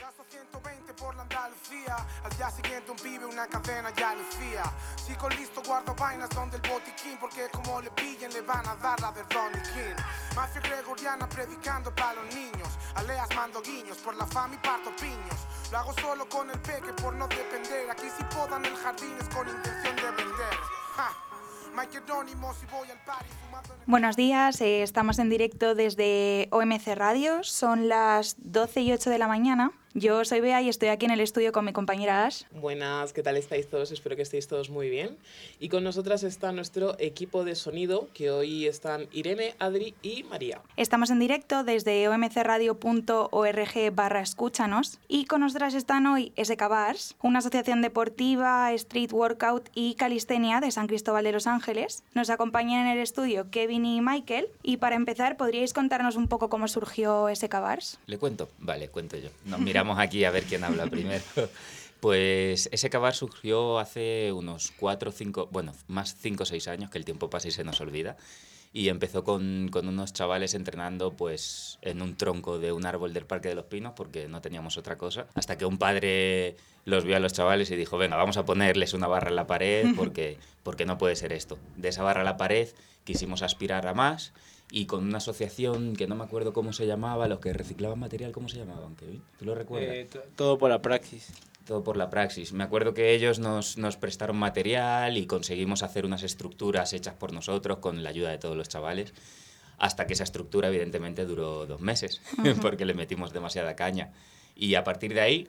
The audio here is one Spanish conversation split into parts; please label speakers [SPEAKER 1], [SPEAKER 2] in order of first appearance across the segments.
[SPEAKER 1] Caso 120 por la Andalucía. Al día siguiente un pibe, una cadena ya lucía. Sigo listo, guardo vainas donde el botiquín. Porque como le pillen, le van a dar la de Ronnie King. Mafia gregoriana predicando para los niños. Aleas mando guiños, por la fama y parto piños. Lo hago solo con el peque por no depender. Aquí si podan el jardín es con intención de vender. Ja.
[SPEAKER 2] Buenos días, eh, estamos en directo desde OMC Radio, son las 12 y 8 de la mañana. Yo soy Bea y estoy aquí en el estudio con mi compañera Ash.
[SPEAKER 3] Buenas, ¿qué tal estáis todos? Espero que estéis todos muy bien. Y con nosotras está nuestro equipo de sonido, que hoy están Irene, Adri y María.
[SPEAKER 2] Estamos en directo desde omcradio.org barra escúchanos y con nosotras están hoy SK Bars, una asociación deportiva, street workout y calistenia de San Cristóbal de los Ángeles. Nos acompañan en el estudio Kevin y Michael y para empezar, ¿podríais contarnos un poco cómo surgió SK Bars?
[SPEAKER 4] ¿Le cuento? Vale, cuento yo. Nos miramos aquí a ver quién habla primero. Pues ese cabar surgió hace unos 4 o 5, bueno, más 5 o 6 años, que el tiempo pasa y se nos olvida. Y empezó con, con unos chavales entrenando pues en un tronco de un árbol del Parque de los Pinos porque no teníamos otra cosa. Hasta que un padre los vio a los chavales y dijo, venga, vamos a ponerles una barra en la pared porque, porque no puede ser esto. De esa barra a la pared quisimos aspirar a más y con una asociación que no me acuerdo cómo se llamaba, los que reciclaban material, ¿cómo se llamaban, Kevin? ¿Tú lo recuerdas?
[SPEAKER 5] Eh, to- todo por la praxis.
[SPEAKER 4] Todo por la praxis. Me acuerdo que ellos nos, nos prestaron material y conseguimos hacer unas estructuras hechas por nosotros con la ayuda de todos los chavales. Hasta que esa estructura, evidentemente, duró dos meses, porque le metimos demasiada caña. Y a partir de ahí,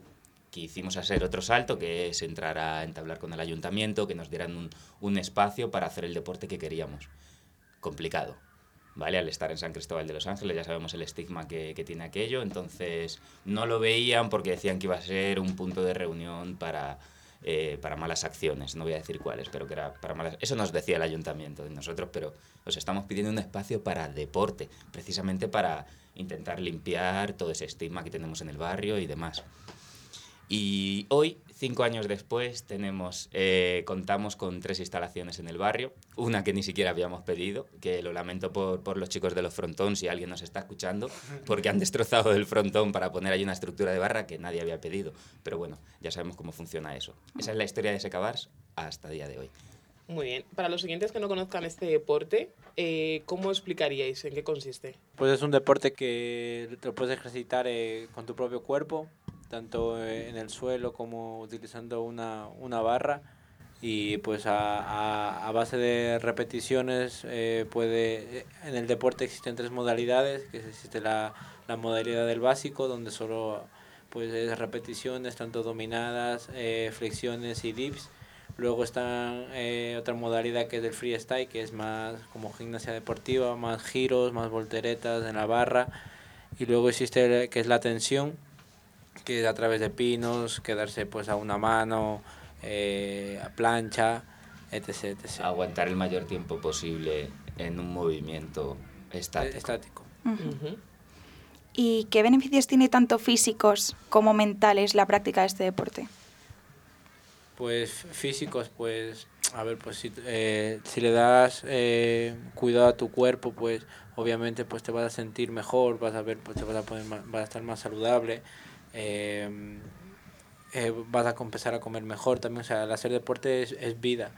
[SPEAKER 4] quisimos hacer otro salto, que es entrar a entablar con el ayuntamiento, que nos dieran un, un espacio para hacer el deporte que queríamos. Complicado. ¿Vale? Al estar en San Cristóbal de los Ángeles ya sabemos el estigma que, que tiene aquello, entonces no lo veían porque decían que iba a ser un punto de reunión para, eh, para malas acciones, no voy a decir cuáles, pero que era para malas... Eso nos decía el ayuntamiento de nosotros, pero os estamos pidiendo un espacio para deporte, precisamente para intentar limpiar todo ese estigma que tenemos en el barrio y demás. Y hoy, cinco años después, tenemos, eh, contamos con tres instalaciones en el barrio. Una que ni siquiera habíamos pedido, que lo lamento por, por los chicos de los frontón si alguien nos está escuchando, porque han destrozado el frontón para poner ahí una estructura de barra que nadie había pedido. Pero bueno, ya sabemos cómo funciona eso. Esa es la historia de Secabars hasta el día de hoy.
[SPEAKER 3] Muy bien. Para los siguientes que no conozcan este deporte, eh, ¿cómo explicaríais en qué consiste?
[SPEAKER 5] Pues es un deporte que te lo puedes ejercitar eh, con tu propio cuerpo, tanto eh, en el suelo como utilizando una, una barra. Y pues a, a- a base de repeticiones eh, puede... En el deporte existen tres modalidades, que existe la, la modalidad del básico, donde solo pues es repeticiones, tanto dominadas, eh, flexiones y dips. Luego está eh, otra modalidad que es del freestyle, que es más como gimnasia deportiva, más giros, más volteretas en la barra. Y luego existe el- que es la tensión, que a través de pinos, quedarse pues a una mano, eh, a plancha, etc. etc.
[SPEAKER 4] Aguantar el mayor tiempo posible en un movimiento estático.
[SPEAKER 5] Estático.
[SPEAKER 3] Ujú.
[SPEAKER 2] ¿Y qué beneficios tiene tanto físicos como mentales la práctica de este deporte?
[SPEAKER 5] Pues físicos, pues, a ver, pues si, eh, si le das eh, cuidado a tu cuerpo, pues obviamente pues te vas a sentir mejor, vas a ver, pues te vas a, poner vas a estar más saludable, eh, eh, vas a empezar a comer mejor también, o sea, el hacer deporte es, es vida.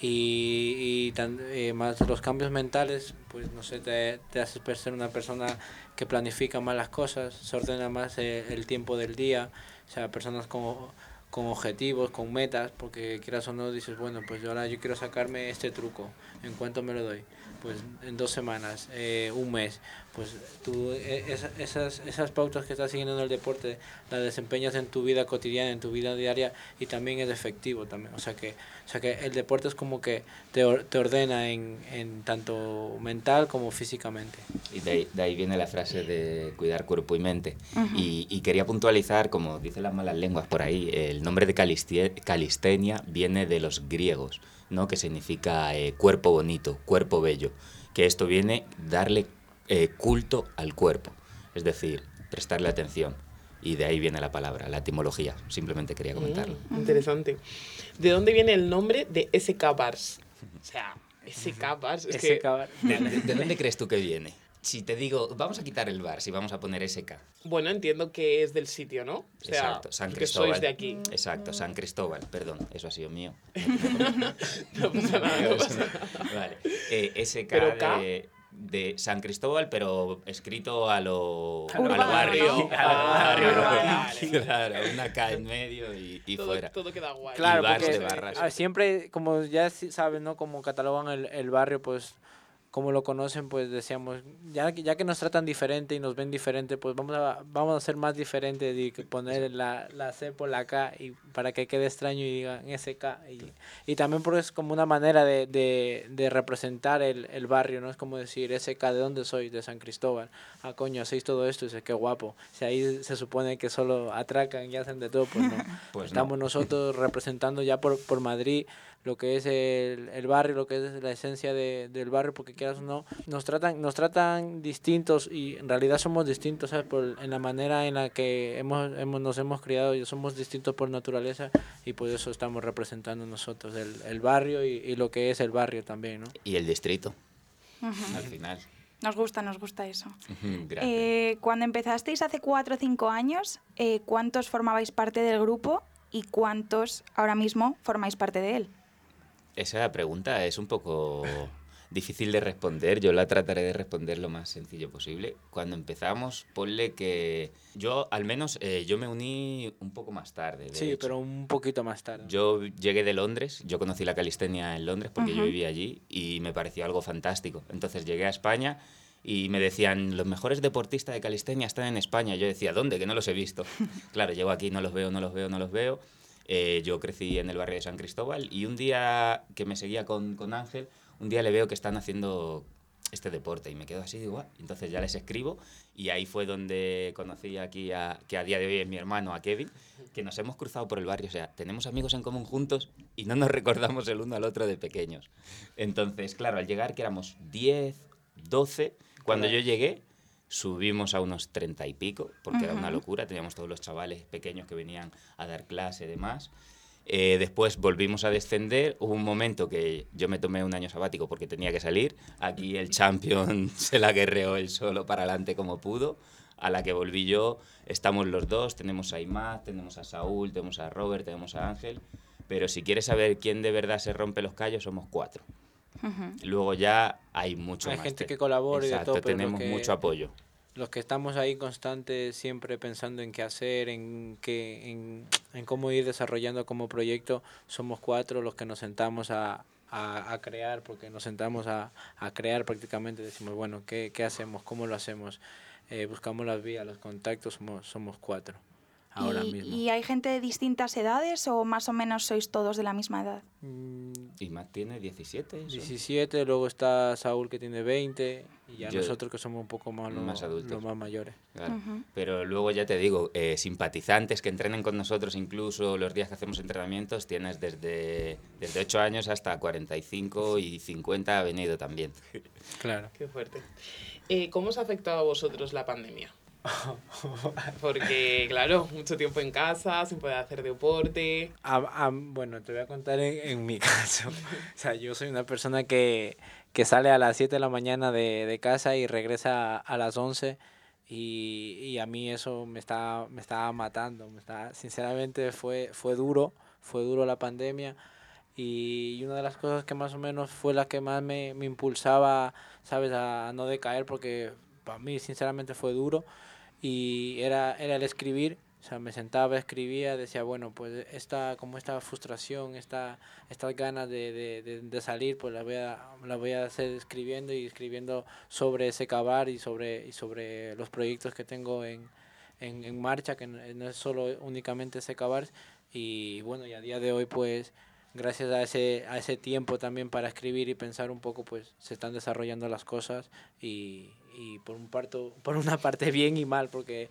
[SPEAKER 5] Y, y tan- eh, más los cambios mentales, pues no sé, te, te haces ser una persona que planifica más las cosas, se ordena más eh, el tiempo del día, o sea, personas como con objetivos, con metas, porque quieras o no dices, bueno, pues ahora yo quiero sacarme este truco, ¿en cuánto me lo doy? Pues en dos semanas, eh, un mes, pues tú esa- esas, esas pautas que estás siguiendo en el deporte las desempeñas en tu vida cotidiana, en tu vida diaria y también es efectivo también, o sea que, o sea que el deporte es como que te, or- te ordena en, en tanto mental como físicamente.
[SPEAKER 4] Y de ahí, de ahí viene la frase de cuidar cuerpo y mente. y, y quería puntualizar, como dicen las malas lenguas por ahí, el nombre de calistie- calistenia viene de los griegos, ¿no? que significa eh, cuerpo bonito, cuerpo bello. Que esto viene darle eh, culto al cuerpo, es decir, prestarle atención. Y de ahí viene la palabra, la etimología. Simplemente quería comentarlo.
[SPEAKER 3] Mm, interesante. ¿De dónde viene el nombre de SK Bars? O sea, SK Bars, es
[SPEAKER 5] Ese
[SPEAKER 3] que...
[SPEAKER 5] cabar-
[SPEAKER 4] ¿De, de- de dónde crees tú que viene? si te digo, vamos a quitar el bar, si vamos a poner SK.
[SPEAKER 3] Bueno, entiendo que es del sitio, ¿no? O sea,
[SPEAKER 4] Exacto, San
[SPEAKER 3] que
[SPEAKER 4] Cristóbal.
[SPEAKER 3] sois de aquí.
[SPEAKER 4] Exacto, San Cristóbal, perdón, eso ha sido mío.
[SPEAKER 3] No pasa nada, no pasa nada.
[SPEAKER 4] Vale. Eh, SK
[SPEAKER 3] ¿Pero K?
[SPEAKER 4] de, de San Cristóbal, pero escrito a lo, a lo barrio.
[SPEAKER 3] Ah,
[SPEAKER 4] A lo barrio.
[SPEAKER 3] vale.
[SPEAKER 4] Claro, una K en medio y, y
[SPEAKER 3] todo,
[SPEAKER 4] fuera.
[SPEAKER 3] todo queda guay.
[SPEAKER 5] Claro,
[SPEAKER 4] bars
[SPEAKER 5] porque
[SPEAKER 4] de barras.
[SPEAKER 5] ah, siempre, como ya saben, ¿no? Como catalogan el, el barrio, pues como lo conocen, pues decíamos, ya, que- ya que nos tratan diferente y nos ven diferente, pues vamos a, vamos a ser más diferentes y poner la, la C por la K y para que quede extraño y digan SK. Y, y también porque es como una manera de, de, de representar el, el barrio, ¿no? Es como decir, SK, ¿de dónde soy? De San Cristóbal. Ah, coño, hacéis todo esto, y dices, qué guapo. Si ahí se supone que solo atracan y hacen de todo, pues no.
[SPEAKER 4] Pues no.
[SPEAKER 5] Estamos nosotros representando ya por, por Madrid lo que es el, el barrio, lo que es la esencia de, del barrio, porque quieras o no, nos tratan, nos tratan distintos y en realidad somos distintos, ¿sabes? Por, en la manera en la que hemos, hemos, nos hemos criado y somos distintos por naturaleza y por eso estamos representando nosotros el, el barrio y, y lo que es el barrio también, ¿no?
[SPEAKER 4] Y el distrito, al final.
[SPEAKER 2] Nos gusta, nos gusta eso.
[SPEAKER 4] Gracias.
[SPEAKER 2] Eh, cuando empezasteis hace cuatro o cinco años, eh, ¿cuántos formabais parte del grupo y cuántos ahora mismo formáis parte de él?
[SPEAKER 4] Esa pregunta es un poco difícil de responder. Yo la trataré de responder lo más sencillo posible. Cuando empezamos, ponle que yo, al menos, eh, yo me uní un poco más tarde. de
[SPEAKER 5] Sí,
[SPEAKER 4] hecho.
[SPEAKER 5] pero un poquito más tarde.
[SPEAKER 4] Yo llegué de Londres, yo conocí la calistenia en Londres porque yo vivía allí y me pareció algo fantástico. Entonces llegué a España y me decían, los mejores deportistas de calistenia están en España. Yo decía, ¿dónde? Que no los he visto. claro, llego aquí, no los veo, no los veo, no los veo. Eh, yo crecí en el barrio de San Cristóbal y un día que me seguía con, con Ángel, un día le veo que están haciendo este deporte y me quedo así, digo, "Ah". entonces ya les escribo y ahí fue donde conocí aquí a, que a día de hoy es mi hermano, a Kevin, que nos hemos cruzado por el barrio, o sea, tenemos amigos en común juntos y no nos recordamos el uno al otro de pequeños. Entonces, claro, al llegar que éramos 10, 12, cuando yo llegué subimos a unos 30 y pico, porque era una locura, teníamos todos los chavales pequeños que venían a dar clase y demás. Eh, después volvimos a descender. Hubo un momento que yo me tomé un año sabático porque tenía que salir. Aquí el champion se la guerreó él solo para adelante como pudo. A la que volví yo, estamos los dos. Tenemos a Imad, tenemos a Saúl, tenemos a Robert, tenemos a Ángel. Pero si quieres saber quién de verdad se rompe los callos, somos cuatro. Luego ya hay mucho
[SPEAKER 5] Hay
[SPEAKER 4] más.
[SPEAKER 5] gente
[SPEAKER 4] te-
[SPEAKER 5] que colabora y de
[SPEAKER 4] Exacto,
[SPEAKER 5] todo, pero lo
[SPEAKER 4] tenemos
[SPEAKER 5] que-
[SPEAKER 4] mucho apoyo.
[SPEAKER 5] los que estamos ahí constantes, siempre pensando en qué hacer, en, qué, en, en cómo ir desarrollando como proyecto, somos cuatro los que nos sentamos a, a, a crear, porque nos sentamos a, a crear prácticamente, decimos, bueno, ¿qué, qué hacemos? ¿Cómo lo hacemos? Eh, buscamos las vías, los contactos, somos, somos cuatro ahora
[SPEAKER 2] ¿Y,
[SPEAKER 5] mismo.
[SPEAKER 2] ¿Y hay gente de distintas edades o más o menos sois todos de la misma edad?
[SPEAKER 5] Mm,
[SPEAKER 4] Imad tiene 17. eso.
[SPEAKER 5] 17, luego está Saúl que tiene 20 y ya
[SPEAKER 4] Yo-
[SPEAKER 5] nosotros que somos un poco más, lo-
[SPEAKER 4] Más adultos.
[SPEAKER 5] los más mayores.
[SPEAKER 4] Claro. Pero luego ya te digo, eh, simpatizantes que entrenen con nosotros, incluso los días que hacemos entrenamientos, tienes desde, desde 8 años hasta 45 y 50 ha venido también.
[SPEAKER 5] Claro.
[SPEAKER 3] Qué fuerte. Eh, ¿Cómo os ha afectado a vosotros la pandemia? Porque, claro, mucho tiempo en casa, sin poder hacer deporte.
[SPEAKER 5] A- a- bueno, te voy a contar en, en mi caso. O sea, yo soy una persona que, que sale a las 7 de la mañana de, de casa y regresa a las 11 y, y a mí eso me está me estaba matando. Me está, sinceramente fue, fue duro, fue duro la pandemia y, y una de las cosas que más o menos fue la que más me, me impulsaba, ¿sabes? A no decaer porque para mí sinceramente fue duro y era, era el escribir. O sea, me sentaba, escribía, decía, bueno, pues esta, como esta frustración, esta, estas ganas de, de, de, salir, pues la voy, a, la voy a hacer escribiendo y escribiendo sobre ese cavar y sobre, y sobre los proyectos que tengo en, en, en marcha, que no no es solo únicamente ese cavar. Y bueno, y a día de hoy, pues gracias a ese, a ese tiempo también para escribir y pensar un poco, pues se están desarrollando las cosas y, y por, un parto, por una parte bien y mal, porque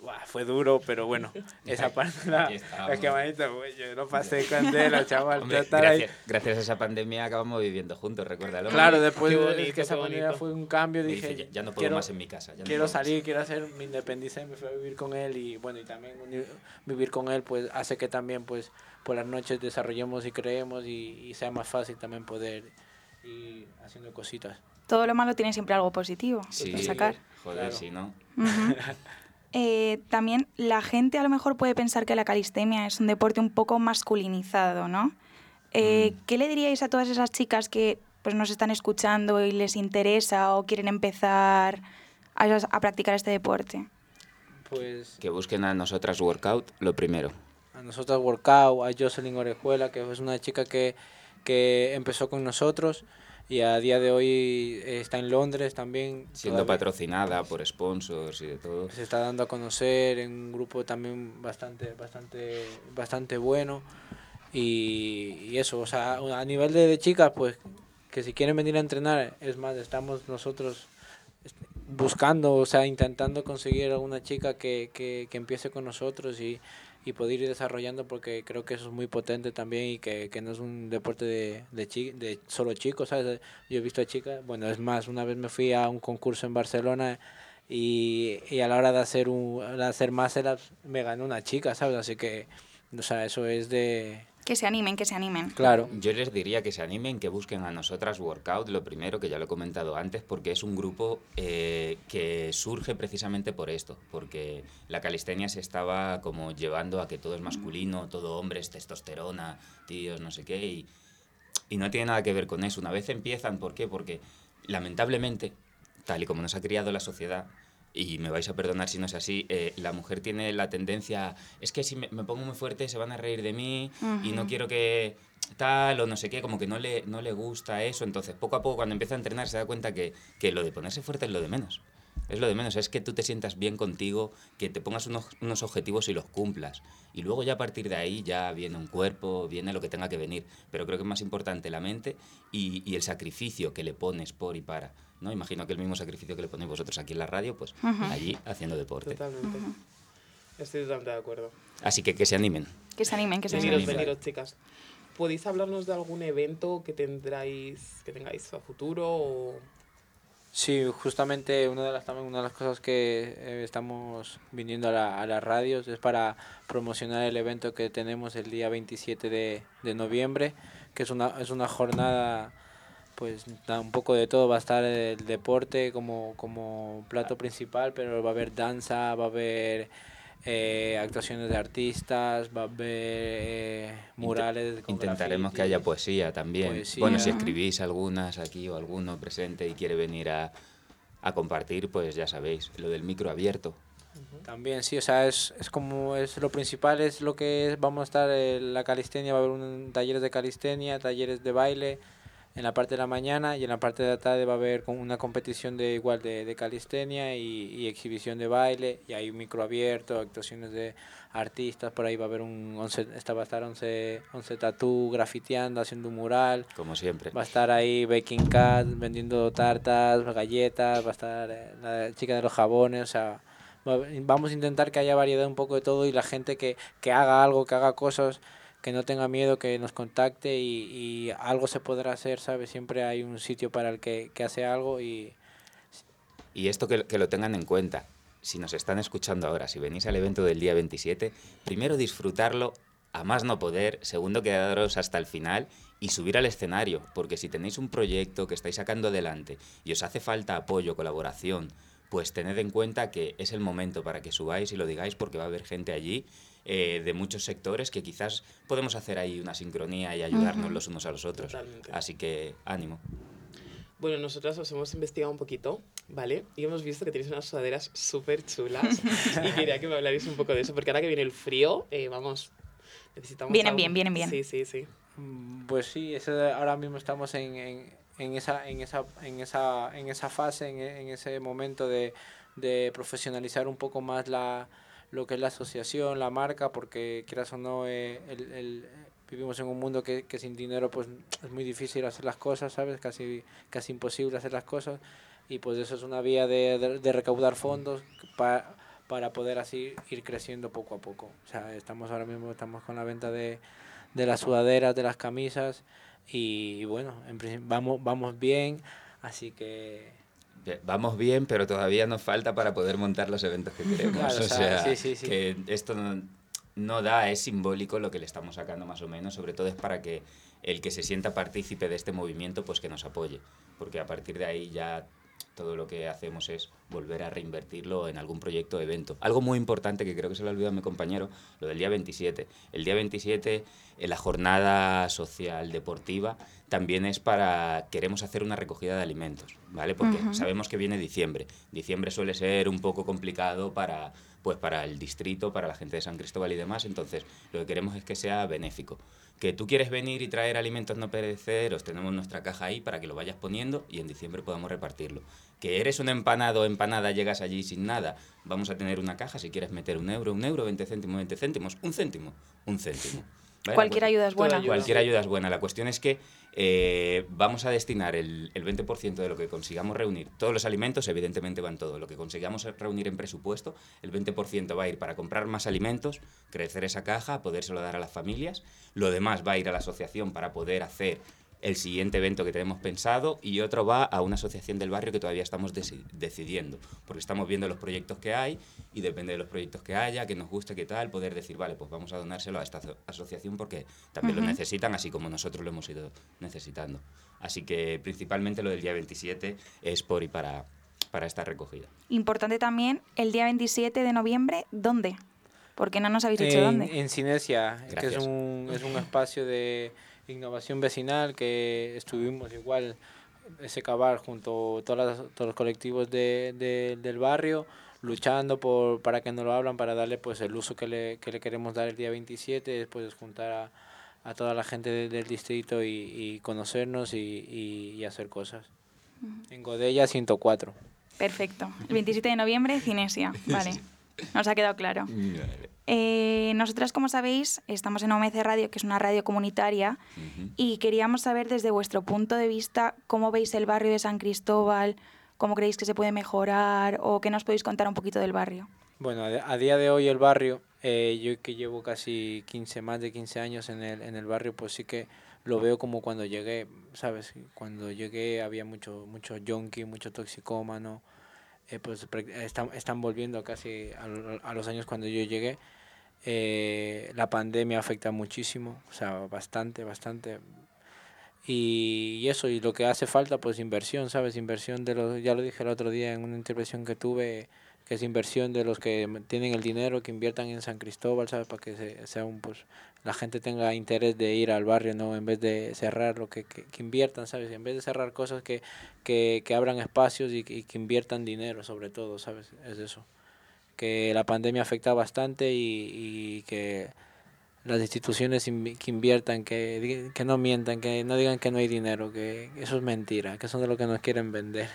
[SPEAKER 5] buah, fue duro, pero bueno, esa parte la, es que manito, güey, yo no pasé candela, chaval,
[SPEAKER 4] Hombre, gracias, gracias a esa pandemia acabamos viviendo juntos, recuérdalo.
[SPEAKER 5] Claro, después
[SPEAKER 3] bonito,
[SPEAKER 5] que esa pandemia fue un cambio, dije,
[SPEAKER 4] dice, ya, ya no puedo
[SPEAKER 5] quiero,
[SPEAKER 4] más en mi casa. ya no
[SPEAKER 5] quiero
[SPEAKER 4] puedo más".
[SPEAKER 5] salir, quiero hacer, me independicé, me fui a vivir con él y bueno, y también vivir con él pues hace que también pues por las noches desarrollemos y creemos y, y sea más fácil también poder ir haciendo cositas.
[SPEAKER 2] todo lo malo tiene siempre algo positivo
[SPEAKER 4] Sí,
[SPEAKER 2] sacar.
[SPEAKER 4] joder,
[SPEAKER 5] Claro.
[SPEAKER 4] si no.
[SPEAKER 2] Ujú. Eh, también la gente a lo mejor puede pensar que la calistenia es un deporte un poco masculinizado, ¿no? Eh,
[SPEAKER 4] Mm.
[SPEAKER 2] ¿Qué le diríais a todas esas chicas que pues, nos están escuchando y les interesa o quieren empezar a, a practicar este deporte?
[SPEAKER 5] Pues
[SPEAKER 4] Que busquen a nosotras workout, lo primero.
[SPEAKER 5] a nosotras Workout, a Jocelyn Orejuela, que es una chica que, que empezó con nosotros y a día de hoy eh, está en Londres también.
[SPEAKER 4] Siendo
[SPEAKER 5] todavía
[SPEAKER 4] patrocinada por sponsors y de todo.
[SPEAKER 5] Se está dando a conocer en un grupo también bastante, bastante, bastante bueno. Y, y eso, o sea, a nivel de, de chicas, pues que si quieren venir a entrenar, es más, estamos nosotros buscando, o sea, intentando conseguir alguna chica que, que, que empiece con nosotros y, y poder ir desarrollando porque creo que eso es muy potente también y que, que no es un deporte de, de, chi- de solo chicos, ¿sabes? Yo he visto a chicas, bueno, es más, una vez me fui a un concurso en Barcelona y, y a la hora de hacer, un, de hacer másteras me ganó una chica, ¿sabes? Así que, o sea, eso es de...
[SPEAKER 2] Que se animen, que se animen.
[SPEAKER 5] Claro,
[SPEAKER 4] Yo les diría que se animen, que busquen a nosotras Workout, lo primero, que ya lo he comentado antes, porque es un grupo eh, que surge precisamente por esto, porque la calistenia se estaba como llevando a que todo es masculino, todo hombre es testosterona, tíos, no sé qué, y, y no tiene nada que ver con eso. Una vez empiezan, ¿por qué? Porque lamentablemente, tal y como nos ha criado la sociedad, y me vais a perdonar si no es así, eh, la mujer tiene la tendencia, es que si me, me pongo muy fuerte se van a reír de mí y no quiero que tal o no sé qué, como que no le, no le gusta eso. Entonces, poco a poco, cuando empieza a entrenar, se da cuenta que, que lo de ponerse fuerte es lo de menos. Es lo de menos, es que tú te sientas bien contigo, que te pongas unos, unos objetivos y los cumplas. Y luego ya a partir de ahí ya viene un cuerpo, viene lo que tenga que venir. Pero creo que es más importante la mente y, y el sacrificio que le pones por y para. ¿No? Imagino que el mismo sacrificio que le ponéis vosotros aquí en la radio, pues allí haciendo deporte.
[SPEAKER 3] Totalmente. Estoy totalmente de acuerdo.
[SPEAKER 4] Así que que se animen.
[SPEAKER 2] Que se animen, que se
[SPEAKER 3] Veniros,
[SPEAKER 2] animen.
[SPEAKER 4] anima.
[SPEAKER 3] veniros, chicas. ¿Podéis hablarnos de algún evento que tendráis, que tengáis a futuro? O...
[SPEAKER 5] Sí, justamente una de las también una de las cosas que eh, estamos viniendo a, la- a las radios es para promocionar el evento que tenemos el día 27 de, de noviembre, que es una es una jornada pues da un poco de todo, va a estar el deporte como como plato principal, pero va a haber danza, va a haber eh, actuaciones de artistas, va a haber eh, murales.
[SPEAKER 4] Intentaremos que haya poesía también.
[SPEAKER 5] Poesía.
[SPEAKER 4] Bueno, si escribís algunas aquí o alguno presente y quiere venir a, a compartir, pues ya sabéis, lo del micro abierto.
[SPEAKER 5] También, sí, o sea, es, es como, es lo principal, es lo que es, vamos a estar en la calistenia, va a haber un, talleres de calistenia, talleres de baile en la parte de la mañana y en la parte de la tarde va a haber una competición de igual de, de calistenia y, y exhibición de baile y hay un micro abierto, actuaciones de artistas, por ahí va a haber un, 11, esta va a estar 11, 11 tatú grafiteando, haciendo un mural.
[SPEAKER 4] Como siempre.
[SPEAKER 5] Va a estar ahí Baking Cat vendiendo tartas, galletas, va a estar eh, la chica de los jabones, o sea, va- vamos a intentar que haya variedad un poco de todo y la gente que, que haga algo, que haga cosas, que no tenga miedo, que nos contacte y, y algo se podrá hacer, ¿sabes? Siempre hay un sitio para el que, que hace algo y
[SPEAKER 4] Y esto que, que lo tengan en cuenta. Si nos están escuchando ahora, si venís al evento del día 27, primero disfrutarlo a más no poder, segundo quedaros hasta el final y subir al escenario, porque si tenéis un proyecto que estáis sacando adelante y os hace falta apoyo, colaboración, pues tened en cuenta que es el momento para que subáis y lo digáis porque va a haber gente allí eh, de muchos sectores que quizás podemos hacer ahí una sincronía y ayudarnos
[SPEAKER 2] Ujú.
[SPEAKER 4] los unos a los otros.
[SPEAKER 3] Totalmente.
[SPEAKER 4] Así que ánimo.
[SPEAKER 3] Bueno, nosotras os hemos investigado un poquito, ¿vale? Y hemos visto que tenéis unas sudaderas súper chulas. y quería que me hablarais un poco de eso, porque ahora que viene el frío, eh, vamos, necesitamos...
[SPEAKER 2] Vienen
[SPEAKER 3] algo.
[SPEAKER 2] bien, vienen bien.
[SPEAKER 3] Sí, sí, sí.
[SPEAKER 5] Mm, Pues sí, ahora mismo estamos en, en, en esa, en, esa, en, esa, en esa fase, en, en ese momento de, de profesionalizar un poco más la, lo que es la asociación, la marca, porque quieras o no, eh, el, el- vivimos en un mundo que, que sin dinero pues es muy difícil hacer las cosas, ¿sabes? Casi, casi imposible hacer las cosas y pues eso es una vía de, de, de recaudar fondos para, para poder así ir creciendo poco a poco. O sea, estamos ahora mismo estamos con la venta de, de las sudaderas, de las camisas y bueno, en vamos, vamos bien, así que
[SPEAKER 4] Vamos bien, pero todavía nos falta para poder montar los eventos que queremos.
[SPEAKER 5] Claro,
[SPEAKER 4] o
[SPEAKER 5] sea, sí, sí, sí.
[SPEAKER 4] que esto no, no da, es simbólico lo que le estamos sacando más o menos, sobre todo es para que el que se sienta partícipe de este movimiento, pues que nos apoye, porque a partir de ahí ya todo lo que hacemos es volver a reinvertirlo en algún proyecto o evento. Algo muy importante que creo que se lo ha olvidado a mi compañero, lo del día 27. El día 27, en la jornada social deportiva, también es para, queremos hacer una recogida de alimentos, ¿vale? Porque sabemos que viene diciembre. Diciembre suele ser un poco complicado para, pues para el distrito, para la gente de San Cristóbal y demás, entonces lo que queremos es que sea benéfico. Que tú quieres venir y traer alimentos no perecederos, tenemos nuestra caja ahí para que lo vayas poniendo y en diciembre podamos repartirlo. Que eres un empanado o empanada, llegas allí sin nada, vamos a tener una caja, si quieres meter un euro, un euro, 20 céntimos, 20 céntimos, un céntimo, un céntimo.
[SPEAKER 2] Cualquier ayuda es buena.
[SPEAKER 4] Cualquier ayuda es buena. La cuestión es que eh, vamos a destinar el, el 20% de lo que consigamos reunir. Todos los alimentos, evidentemente, van todo. Lo que consigamos reunir en presupuesto, el 20% va a ir para comprar más alimentos, crecer esa caja, podérselo dar a las familias. Lo demás va a ir a la asociación para poder hacer el siguiente evento que tenemos pensado y otro va a una asociación del barrio que todavía estamos decidiendo, porque estamos viendo los proyectos que hay y depende de los proyectos que haya, que nos guste, qué tal, poder decir, vale, pues vamos a donárselo a esta asociación porque también lo necesitan, así como nosotros lo hemos ido necesitando. Así que principalmente lo del día 27 es por y para, para esta recogida.
[SPEAKER 2] Importante también, el día 27 de noviembre, ¿dónde? Porque no nos habéis dicho dónde.
[SPEAKER 5] En Cinesia, que es un, es un espacio de innovación vecinal que estuvimos igual ese cabar junto a todos los colectivos de, del barrio luchando por para que nos lo hablan para darle pues el uso que le, que le queremos dar el día 27 después juntar a, a toda la gente del distrito y, conocernos y, y, hacer cosas. En Godella 104
[SPEAKER 2] perfecto. El 27 de noviembre Cinesia. Vale nos ha quedado claro. Eh, nosotras, como sabéis, estamos en OMC Radio, que es una radio comunitaria, y queríamos saber desde vuestro punto de vista cómo veis el barrio de San Cristóbal, cómo creéis que se puede mejorar o qué nos podéis contar un poquito del barrio.
[SPEAKER 5] Bueno, a, día de hoy el barrio, eh, yo que llevo casi 15, más de 15 años en el, en el barrio, pues sí que lo veo como cuando llegué, ¿sabes? Cuando llegué había mucho, mucho junkie, mucho toxicómano, eh, pues están, están volviendo casi a, los años cuando yo llegué eh, la pandemia afecta muchísimo, o sea, bastante, bastante. Y, eso, y lo que hace falta, pues inversión, ¿sabes? Inversión de los, ya lo dije el otro día en una intervención que tuve, que es inversión de los que tienen el dinero, que inviertan en San Cristóbal, ¿sabes? Para que sea un, pues, la gente tenga interés de ir al barrio, ¿no? En vez de cerrar, lo que, que, inviertan, ¿sabes? En vez de cerrar cosas, que, que, que abran espacios y, y que inviertan dinero, sobre todo, ¿sabes? Es eso que la pandemia afecta bastante y, que las instituciones que inviertan, que, que no mientan, que no digan que no hay dinero, que eso es mentira, que es de lo que nos quieren vender.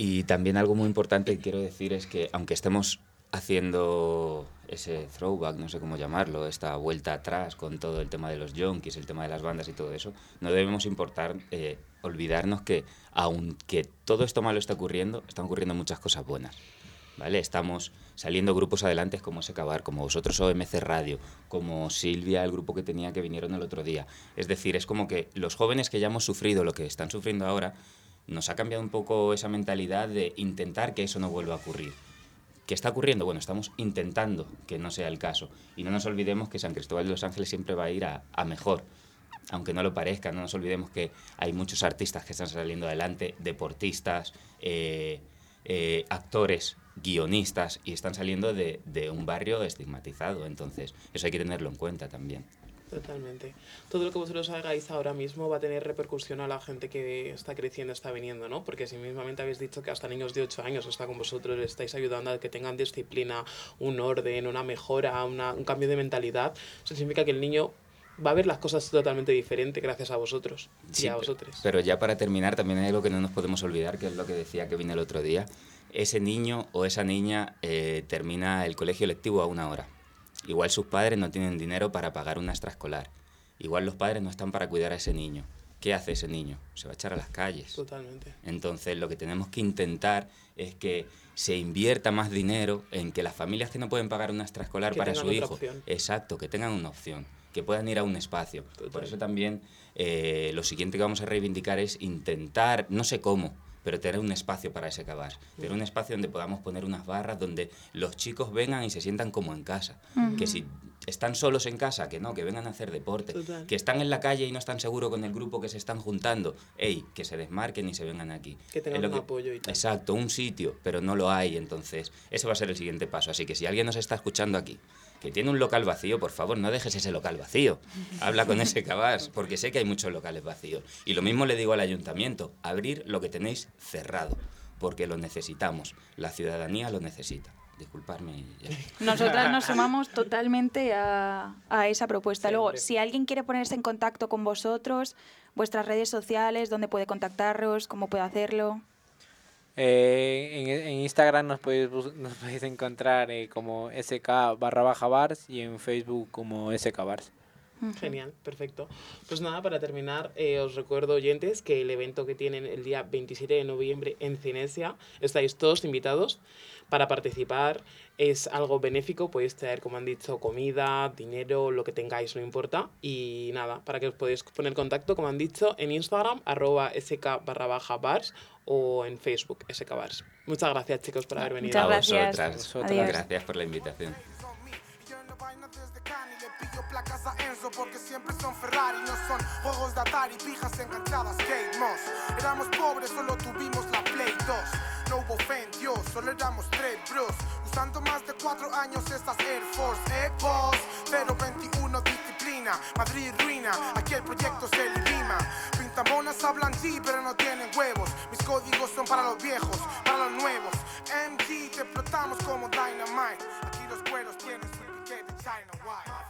[SPEAKER 4] Y también algo muy importante que quiero decir es que aunque estemos haciendo ese throwback, no sé cómo llamarlo, esta vuelta atrás con todo el tema de los junkies, el tema de las bandas y todo eso, no debemos importar, eh, olvidarnos que aunque todo esto malo está ocurriendo, están ocurriendo muchas cosas buenas. ¿vale? Estamos saliendo grupos adelante como Secabar, como vosotros OMC Radio, como Silvia, el grupo que tenía que vinieron el otro día. Es decir, es como que los jóvenes que ya hemos sufrido lo que están sufriendo ahora, nos ha cambiado un poco esa mentalidad de intentar que eso no vuelva a ocurrir. ¿Qué está ocurriendo? Bueno, estamos intentando que no sea el caso. Y no nos olvidemos que San Cristóbal de los Ángeles siempre va a ir a, mejor aunque no lo parezca, no nos olvidemos que hay muchos artistas que están saliendo adelante, deportistas, eh, eh, actores guionistas y están saliendo de, de, un barrio estigmatizado. Entonces, eso hay que tenerlo en cuenta también.
[SPEAKER 3] Totalmente. Todo lo que vosotros hagáis ahora mismo va a tener repercusión a la gente que está creciendo, está viniendo, ¿no? Porque si mismamente habéis dicho que hasta niños de 8 años está con vosotros, estáis ayudando a que tengan disciplina, un orden, una mejora, una, un cambio de mentalidad, eso significa que el niño va a ver las cosas totalmente diferente gracias a vosotros y a vosotros.
[SPEAKER 4] Pero ya para terminar, también hay algo que no nos podemos olvidar, que es lo que decía que vine el otro día, ese niño o esa niña eh, termina el colegio lectivo a una hora. Igual sus padres no tienen dinero para pagar una extraescolar. Igual los padres no están para cuidar a ese niño. ¿Qué hace ese niño? Se va a echar a las calles.
[SPEAKER 3] Totalmente.
[SPEAKER 4] Entonces lo que tenemos que intentar es que se invierta más dinero en que las familias que no pueden pagar una extraescolar para su hijo, exacto, que tengan una opción, que puedan ir a un espacio. Por eso también eh, lo siguiente que vamos a reivindicar es intentar, no sé cómo, pero tener un espacio para ese cabar, tener un espacio donde podamos poner unas barras donde los chicos vengan y se sientan como en casa, que si están solos en casa, que no, que vengan a hacer deporte,
[SPEAKER 3] Total.
[SPEAKER 4] que están en la calle y no están seguros con el grupo que se están juntando, ey, que se desmarquen y se vengan aquí.
[SPEAKER 3] Que tengan un apoyo y tal.
[SPEAKER 4] Exacto, un sitio, pero no lo hay, entonces ese va a ser el siguiente paso. Así que si alguien nos está escuchando aquí, que tiene un local vacío, por favor, no dejes ese local vacío. Habla con ese cabas, porque sé que hay muchos locales vacíos. Y lo mismo le digo al ayuntamiento, abrir lo que tenéis cerrado, porque lo necesitamos, la ciudadanía lo necesita. Disculparme. ya.
[SPEAKER 2] Nosotras nos sumamos totalmente a, a esa propuesta. Luego, si alguien quiere ponerse en contacto con vosotros, vuestras redes sociales, dónde puede contactaros, cómo puede hacerlo.
[SPEAKER 5] Eh, en, en Instagram nos podéis, nos podéis encontrar eh, como SK barra baja bars y en Facebook como SK bars.
[SPEAKER 3] Genial, perfecto. Pues nada, para terminar, eh, os recuerdo, oyentes, que el evento que tienen el día 27 de noviembre en Cinesia, estáis todos invitados para participar. Es algo benéfico, podéis traer, como han dicho, comida, dinero, lo que tengáis, no importa. Y nada, para que os podéis poner en contacto, como han dicho, en Instagram, arroba sk barra baja bars o en Facebook, sk bars. Muchas gracias, chicos, por haber venido.
[SPEAKER 2] Muchas
[SPEAKER 4] A
[SPEAKER 2] gracias.
[SPEAKER 4] vosotras.
[SPEAKER 5] Vosotras.
[SPEAKER 4] Gracias por la invitación.
[SPEAKER 1] Porque siempre son Ferrari, no son juegos de Atari, pijas enganchadas, Kate Moss. Éramos pobres, solo tuvimos la Play 2. No hubo fe en Dios, solo éramos tres bros. Usando más de cuatro años estas Air Force Epos. Pero 21 disciplina, Madrid ruina, aquí el proyecto se elimina. Pintamonas hablan sí, pero no tienen huevos. Mis códigos son para los viejos, para los nuevos. MG te explotamos como Dynamite. Aquí los cueros tienen su piquete China White.